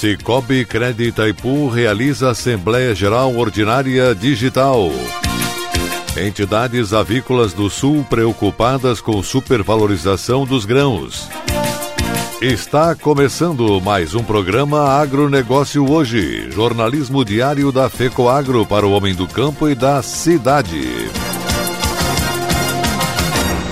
Cicobi Crédito Itaipu realiza Assembleia Geral Ordinária Digital. Entidades avícolas do Sul preocupadas com supervalorização dos grãos. Está começando mais um programa Agronegócio Hoje, jornalismo diário da FECOAGro para o homem do campo e da cidade.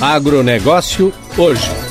Agronegócio hoje.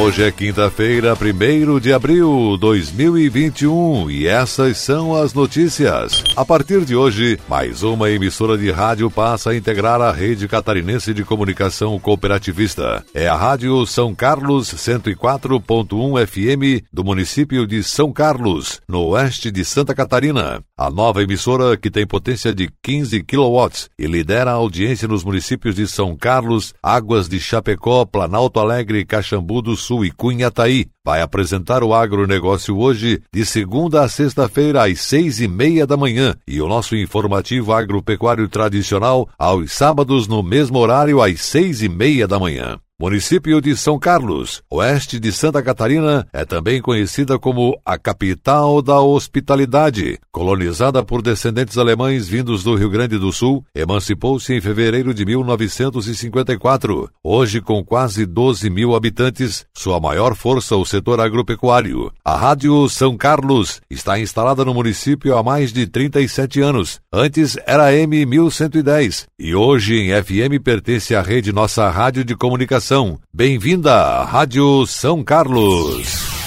Hoje é quinta-feira, 1 de abril de 2021 e essas são as notícias. A partir de hoje, mais uma emissora de rádio passa a integrar a rede catarinense de comunicação cooperativista. É a Rádio São Carlos 104.1 FM do município de São Carlos, no oeste de Santa Catarina. A nova emissora, que tem potência de 15 kW e lidera a audiência nos municípios de São Carlos, Águas de Chapecó, Planalto Alegre, Caxambu do Sul e Cunhataí, vai apresentar o agronegócio hoje, de segunda a sexta-feira, às seis e meia da manhã, e o nosso informativo agropecuário tradicional, aos sábados, no mesmo horário, às seis e meia da manhã. Município de São Carlos, oeste de Santa Catarina, é também conhecida como a capital da hospitalidade. Colonizada por descendentes alemães vindos do Rio Grande do Sul, emancipou-se em fevereiro de 1954. Hoje, com quase 12 mil habitantes, sua maior força o setor agropecuário. A Rádio São Carlos está instalada no município há mais de 37 anos. Antes era M 1110 e hoje em FM pertence à rede Nossa Rádio de Comunicação Bem-vinda à Rádio São Carlos.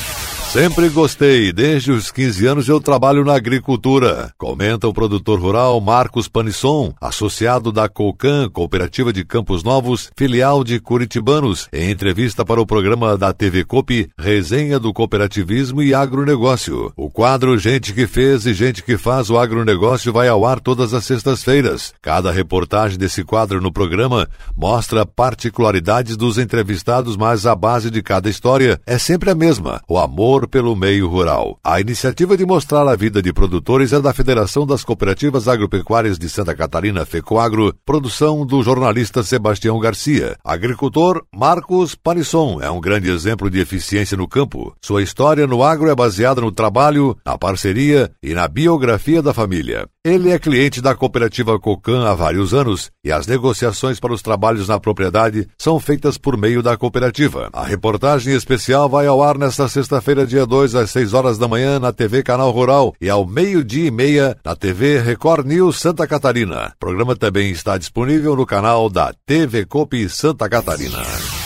Sempre gostei, desde os 15 anos eu trabalho na agricultura, comenta o produtor rural Marcos Panisson, associado da Colcan, Cooperativa de Campos Novos, filial de Curitibanos, em entrevista para o programa da TV Copi, Resenha do Cooperativismo e Agronegócio. O quadro Gente que Fez e Gente que Faz o Agronegócio vai ao ar todas as sextas-feiras. Cada reportagem desse quadro no programa mostra particularidades dos entrevistados, mas a base de cada história é sempre a mesma, o amor amor pelo meio rural. A iniciativa de mostrar a vida de produtores é da Federação das Cooperativas Agropecuárias de Santa Catarina, FECOAGRO, produção do jornalista Sebastião Garcia. Agricultor Marcos Panisson é um grande exemplo de eficiência no campo. Sua história no agro é baseada no trabalho, na parceria e na biografia da família. Ele é cliente da cooperativa Cocan há vários anos e as negociações para os trabalhos na propriedade são feitas por meio da cooperativa. A reportagem especial vai ao ar nesta sexta-feira, dia 2, às 6 horas da manhã, na TV Canal Rural e ao meio-dia e meia na TV Record News Santa Catarina. O programa também está disponível no canal da TV Copi Santa Catarina.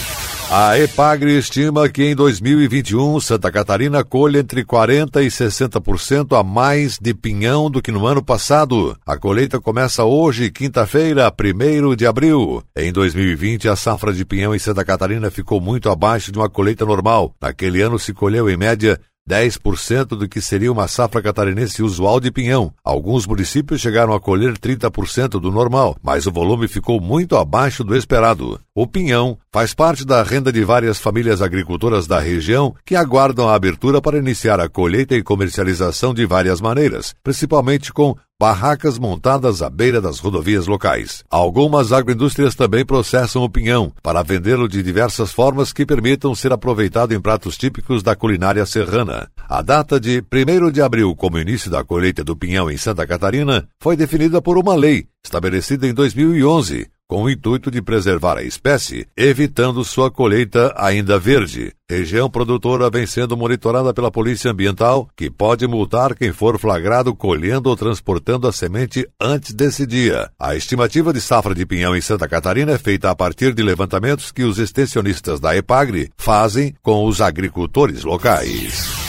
A EPAGRE estima que em 2021 Santa Catarina colhe entre 40% e 60% a mais de pinhão do que no ano passado. A colheita começa hoje, quinta-feira, 1 de abril. Em 2020, a safra de pinhão em Santa Catarina ficou muito abaixo de uma colheita normal. Naquele ano se colheu, em média, 10% do que seria uma safra catarinense usual de pinhão. Alguns municípios chegaram a colher 30% do normal, mas o volume ficou muito abaixo do esperado. O pinhão faz parte da renda de várias famílias agricultoras da região que aguardam a abertura para iniciar a colheita e comercialização de várias maneiras, principalmente com barracas montadas à beira das rodovias locais. Algumas agroindústrias também processam o pinhão para vendê-lo de diversas formas que permitam ser aproveitado em pratos típicos da culinária serrana. A data de 1 de abril como início da colheita do pinhão em Santa Catarina foi definida por uma lei estabelecida em 2011 com o intuito de preservar a espécie, evitando sua colheita ainda verde. Região produtora vem sendo monitorada pela Polícia Ambiental, que pode multar quem for flagrado colhendo ou transportando a semente antes desse dia. A estimativa de safra de pinhão em Santa Catarina é feita a partir de levantamentos que os extensionistas da EPAGRE fazem com os agricultores locais.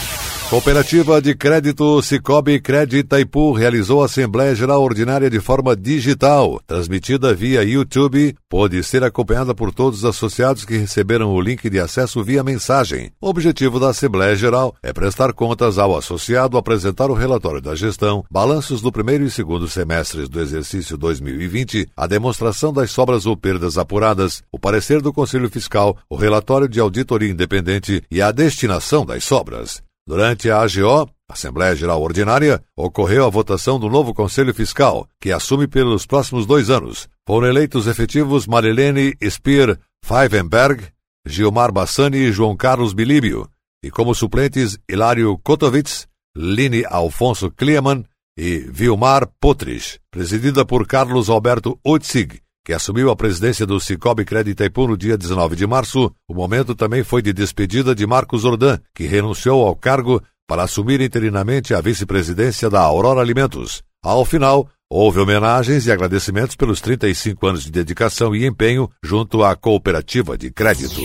Cooperativa de Crédito Cicobi Crédito Itaipu realizou a Assembleia Geral Ordinária de forma digital, transmitida via YouTube, pode ser acompanhada por todos os associados que receberam o link de acesso via mensagem. O objetivo da Assembleia Geral é prestar contas ao associado, apresentar o relatório da gestão, balanços do primeiro e segundo semestres do exercício 2020, a demonstração das sobras ou perdas apuradas, o parecer do Conselho Fiscal, o relatório de auditoria independente e a destinação das sobras. Durante a AGO, Assembleia Geral Ordinária, ocorreu a votação do novo Conselho Fiscal, que assume pelos próximos dois anos. Foram eleitos efetivos Marilene Speer Feivenberg, Gilmar Bassani e João Carlos Bilíbio, e como suplentes Hilário Kotovitz, Line Alfonso Klieman e Vilmar Potrich, presidida por Carlos Alberto Utzig, que assumiu a presidência do Cicobi Crédito Itaipu no dia 19 de março, o momento também foi de despedida de Marcos Ordan, que renunciou ao cargo para assumir interinamente a vice-presidência da Aurora Alimentos. Ao final, houve homenagens e agradecimentos pelos 35 anos de dedicação e empenho junto à cooperativa de crédito.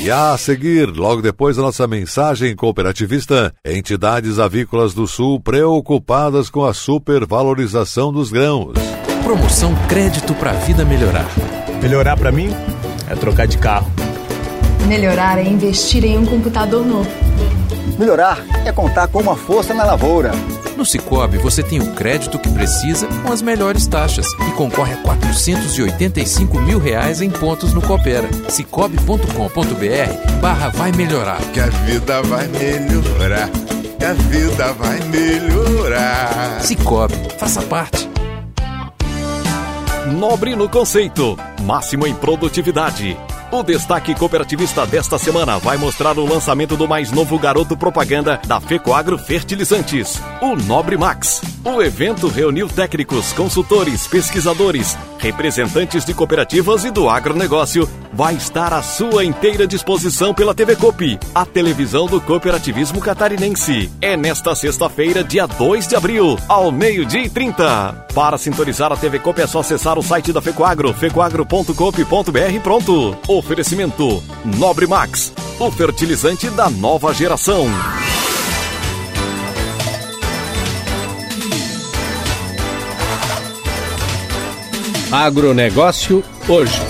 E a seguir, logo depois da nossa mensagem cooperativista, entidades avícolas do Sul preocupadas com a supervalorização dos grãos. Promoção Crédito para a Vida Melhorar. Melhorar para mim é trocar de carro. Melhorar é investir em um computador novo. Melhorar é contar com uma força na lavoura. No Cicobi, você tem o crédito que precisa com as melhores taxas e concorre a 485 mil reais em pontos no Coopera. cicobi.com.br barra vai melhorar. Que a vida vai melhorar. Que a vida vai melhorar. Cicobi, faça parte. Nobre no conceito, máximo em produtividade. O destaque cooperativista desta semana vai mostrar o lançamento do mais novo garoto propaganda da Fecoagro Fertilizantes, o Nobre Max. O evento reuniu técnicos, consultores, pesquisadores, representantes de cooperativas e do agronegócio. Vai estar à sua inteira disposição pela TV Copi, a televisão do cooperativismo catarinense. É nesta sexta-feira, dia 2 de abril, ao meio-dia e 30. Para sintonizar a TV Copi é só acessar o site da Fecoagro, fecoagro.coop.br pronto. Oferecimento Nobre Max, o fertilizante da nova geração. Agronegócio hoje.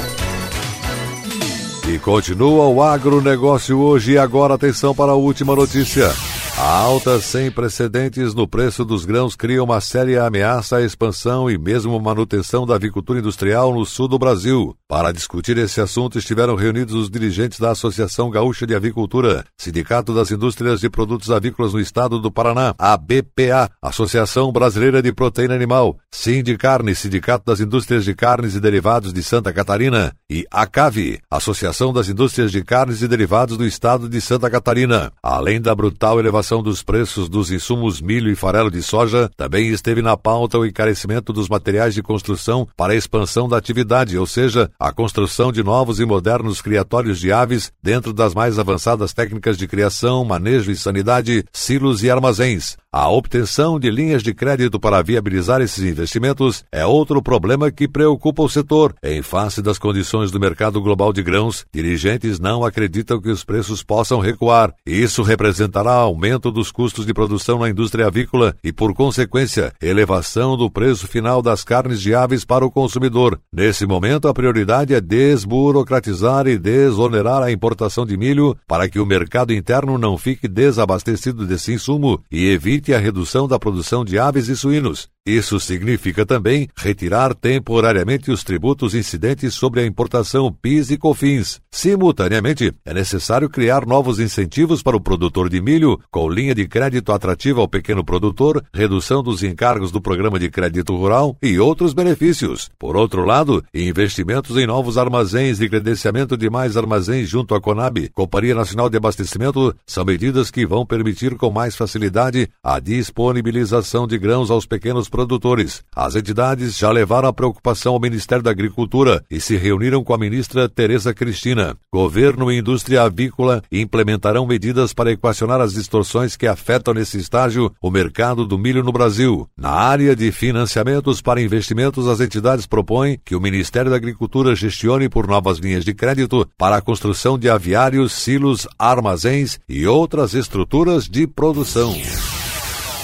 E continua o agronegócio hoje e agora atenção para a última notícia. A alta sem precedentes no preço dos grãos cria uma séria ameaça à expansão e mesmo manutenção da avicultura industrial no sul do Brasil. Para discutir esse assunto estiveram reunidos os dirigentes da Associação Gaúcha de Avicultura, Sindicato das Indústrias de Produtos Avícolas no Estado do Paraná, a BPA, Associação Brasileira de Proteína Animal, Sindicarne, Sindicato das Indústrias de Carnes e Derivados de Santa Catarina, e a CAVI, Associação das Indústrias de Carnes e Derivados do Estado de Santa Catarina. Além da brutal elevação dos preços dos insumos milho e farelo de soja, também esteve na pauta o encarecimento dos materiais de construção para a expansão da atividade, ou seja, a construção de novos e modernos criatórios de aves dentro das mais avançadas técnicas de criação, manejo e sanidade, silos e armazéns. A obtenção de linhas de crédito para viabilizar esses investimentos é outro problema que preocupa o setor. Em face das condições do mercado global de grãos, dirigentes não acreditam que os preços possam recuar. Isso representará aumento dos custos de produção na indústria avícola e, por consequência, elevação do preço final das carnes de aves para o consumidor. Nesse momento, a prioridade é desburocratizar e desonerar a importação de milho para que o mercado interno não fique desabastecido desse insumo e evite a redução da produção de aves e suínos. Isso significa também retirar temporariamente os tributos incidentes sobre a importação PIS e COFINS. Simultaneamente, é necessário criar novos incentivos para o produtor de milho, com linha de crédito atrativa ao pequeno produtor, redução dos encargos do programa de crédito rural e outros benefícios. Por outro lado, investimentos em novos armazéns e credenciamento de mais armazéns junto à Conab, Companhia Nacional de Abastecimento, são medidas que vão permitir com mais facilidade a disponibilização de grãos aos pequenos produtores. As entidades já levaram a preocupação ao Ministério da Agricultura e se reuniram com a ministra Tereza Cristina. Governo e indústria avícola implementarão medidas para equacionar as distorções que afetam nesse estágio o mercado do milho no Brasil. Na área de financiamentos para investimentos, as entidades propõem que o Ministério da Agricultura gestione por novas linhas de crédito para a construção de aviários, silos, armazéns e outras estruturas de produção.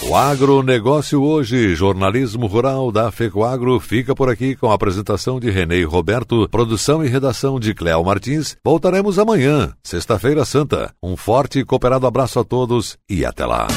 O agronegócio hoje, jornalismo rural da FECOAGro, fica por aqui com a apresentação de Renê Roberto, produção e redação de Cléo Martins. Voltaremos amanhã, sexta-feira santa. Um forte e cooperado abraço a todos e até lá.